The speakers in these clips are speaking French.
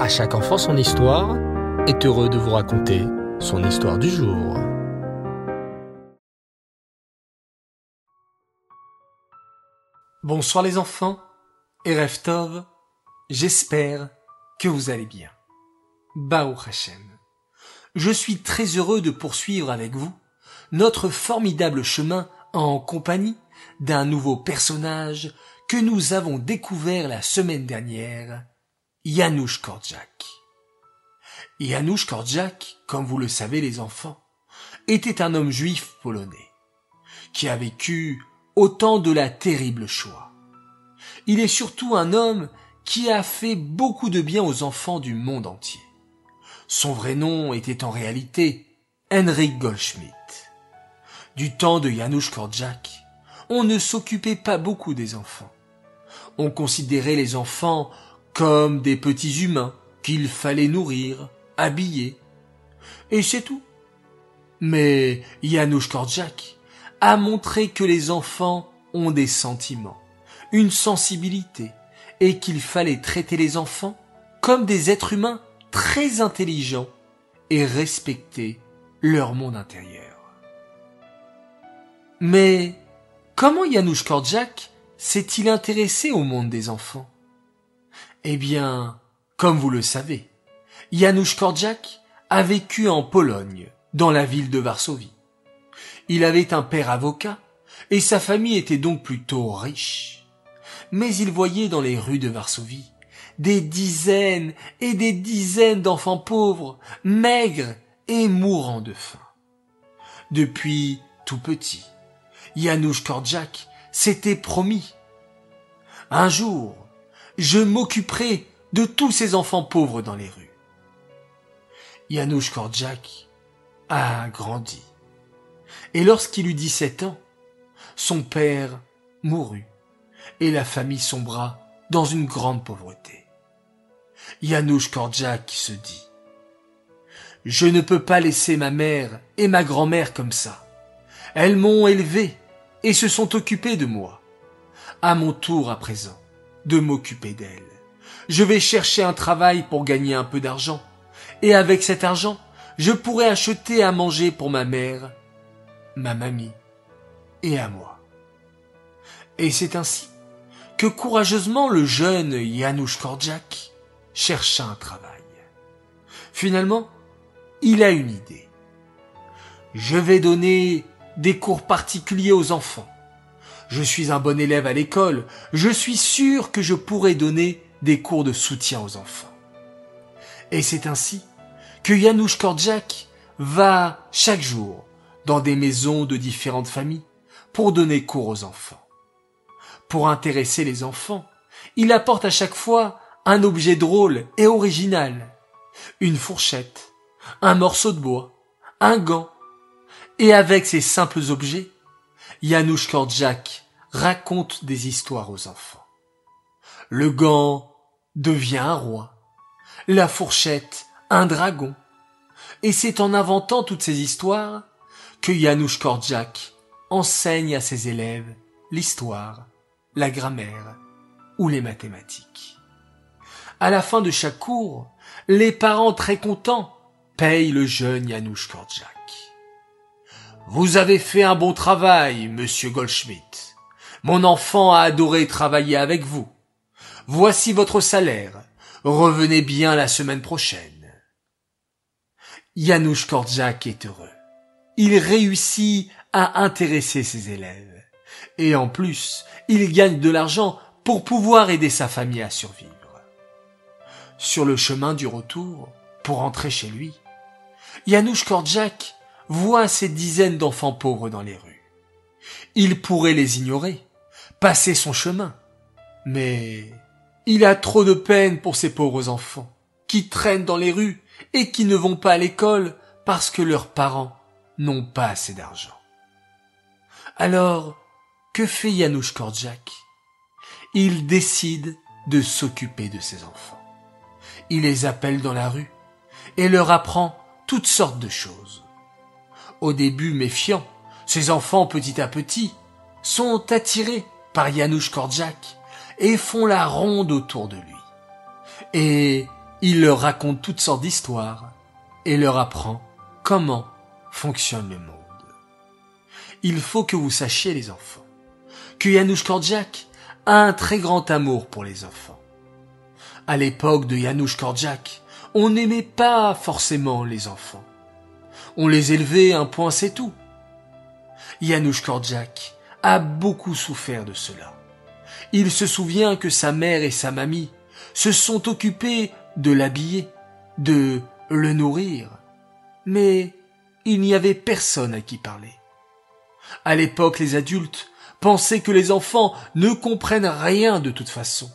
À chaque enfant son histoire est heureux de vous raconter son histoire du jour. Bonsoir les enfants et Reftov, j'espère que vous allez bien. Baou Hashem. Je suis très heureux de poursuivre avec vous notre formidable chemin en compagnie d'un nouveau personnage que nous avons découvert la semaine dernière, Janusz Korczak. Janusz Korczak, comme vous le savez les enfants, était un homme juif polonais, qui a vécu au temps de la terrible Shoah. Il est surtout un homme qui a fait beaucoup de bien aux enfants du monde entier. Son vrai nom était en réalité Henrik Goldschmidt. Du temps de Janusz Korczak, on ne s'occupait pas beaucoup des enfants. On considérait les enfants comme des petits humains qu'il fallait nourrir, habiller. Et c'est tout. Mais Janusz Korczak a montré que les enfants ont des sentiments, une sensibilité, et qu'il fallait traiter les enfants comme des êtres humains très intelligents et respecter leur monde intérieur. Mais comment Janusz Korczak s'est-il intéressé au monde des enfants? Eh bien, comme vous le savez, Janusz Korczak a vécu en Pologne, dans la ville de Varsovie. Il avait un père avocat, et sa famille était donc plutôt riche. Mais il voyait dans les rues de Varsovie des dizaines et des dizaines d'enfants pauvres, maigres et mourant de faim. Depuis tout petit, Janusz Korczak s'était promis. Un jour, je m'occuperai de tous ces enfants pauvres dans les rues. Janusz Korczak a grandi. Et lorsqu'il eut 17 ans, son père mourut et la famille sombra dans une grande pauvreté. Janusz Korczak se dit Je ne peux pas laisser ma mère et ma grand-mère comme ça. Elles m'ont élevé et se sont occupées de moi. À mon tour à présent de m'occuper d'elles. Je vais chercher un travail pour gagner un peu d'argent et avec cet argent, je pourrai acheter à manger pour ma mère, ma mamie et à moi. Et c'est ainsi que courageusement le jeune Janusz Korczak chercha un travail. Finalement, il a une idée. Je vais donner des cours particuliers aux enfants. Je suis un bon élève à l'école, je suis sûr que je pourrai donner des cours de soutien aux enfants. Et c'est ainsi que Janusz Korczak va chaque jour dans des maisons de différentes familles pour donner cours aux enfants. Pour intéresser les enfants, il apporte à chaque fois un objet drôle et original. Une fourchette, un morceau de bois, un gant. Et avec ces simples objets, Korczak raconte des histoires aux enfants. Le gant devient un roi, la fourchette un dragon. Et c'est en inventant toutes ces histoires que Janusz Korczak enseigne à ses élèves l'histoire, la grammaire ou les mathématiques. À la fin de chaque cours, les parents très contents payent le jeune Janusz Korczak. Vous avez fait un bon travail, monsieur Goldschmidt. Mon enfant a adoré travailler avec vous. Voici votre salaire. Revenez bien la semaine prochaine. Janusz Korczak est heureux. Il réussit à intéresser ses élèves. Et en plus, il gagne de l'argent pour pouvoir aider sa famille à survivre. Sur le chemin du retour, pour rentrer chez lui, Janusz Korczak voit ces dizaines d'enfants pauvres dans les rues. Il pourrait les ignorer, passer son chemin. Mais il a trop de peine pour ces pauvres enfants qui traînent dans les rues et qui ne vont pas à l'école parce que leurs parents n'ont pas assez d'argent. Alors, que fait Janusz Korczak? Il décide de s'occuper de ses enfants. Il les appelle dans la rue et leur apprend toutes sortes de choses. Au début méfiant, ces enfants petit à petit sont attirés par Janusz Korczak et font la ronde autour de lui. Et Il leur raconte toutes sortes d'histoires et leur apprend comment fonctionne le monde. Il faut que vous sachiez, les enfants, que Janusz Korczak a un très grand amour pour les enfants. À l'époque de Janusz Korczak, on n'aimait pas forcément les enfants. On les élevait un point c'est tout. Janusz Korczak a beaucoup souffert de cela. Il se souvient que sa mère et sa mamie se sont occupés de l'habiller, de le nourrir, mais il n'y avait personne à qui parler. À l'époque, les adultes pensaient que les enfants ne comprennent rien de toute façon,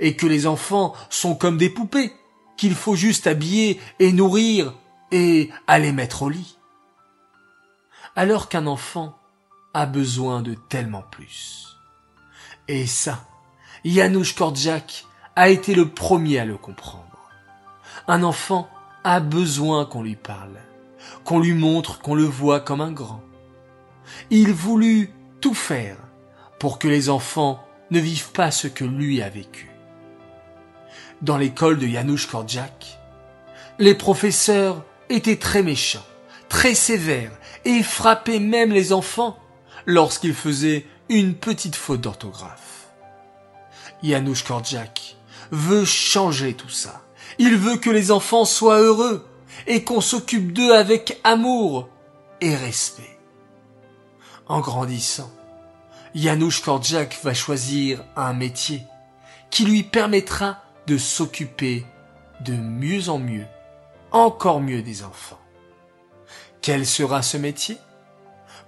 et que les enfants sont comme des poupées, qu'il faut juste habiller et nourrir et aller mettre au lit. Alors qu'un enfant a besoin de tellement plus. Et ça, Janusz Korczak a été le premier à le comprendre. Un enfant a besoin qu'on lui parle, qu'on lui montre qu'on le voit comme un grand. Il voulut tout faire pour que les enfants ne vivent pas ce que lui a vécu. Dans l'école de Janusz Korczak, les professeurs étaient très méchants, très sévères et frappaient même les enfants lorsqu'ils faisaient une petite faute d'orthographe. Janusz Korczak veut changer tout ça. Il veut que les enfants soient heureux et qu'on s'occupe d'eux avec amour et respect. En grandissant, Janusz Korczak va choisir un métier qui lui permettra de s'occuper de mieux en mieux, encore mieux des enfants. Quel sera ce métier?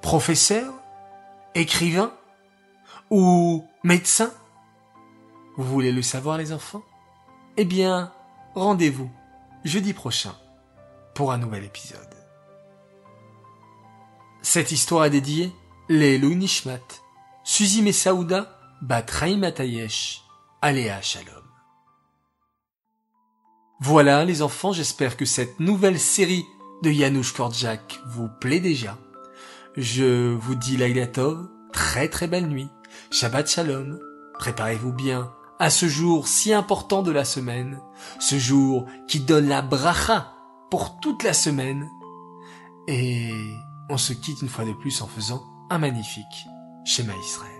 Professeur? Écrivain? Ou médecin? Vous voulez le savoir les enfants? Eh bien, rendez-vous jeudi prochain pour un nouvel épisode. Cette histoire est dédiée les Nishmat, Suzy Messaouda, Bat Matayesh, Aléa Shalom. Voilà les enfants, j'espère que cette nouvelle série de Janusz Korczak vous plaît déjà. Je vous dis l'Aglatov, très très belle nuit, Shabbat Shalom, préparez-vous bien à ce jour si important de la semaine, ce jour qui donne la bracha pour toute la semaine. Et on se quitte une fois de plus en faisant un magnifique schéma Israël.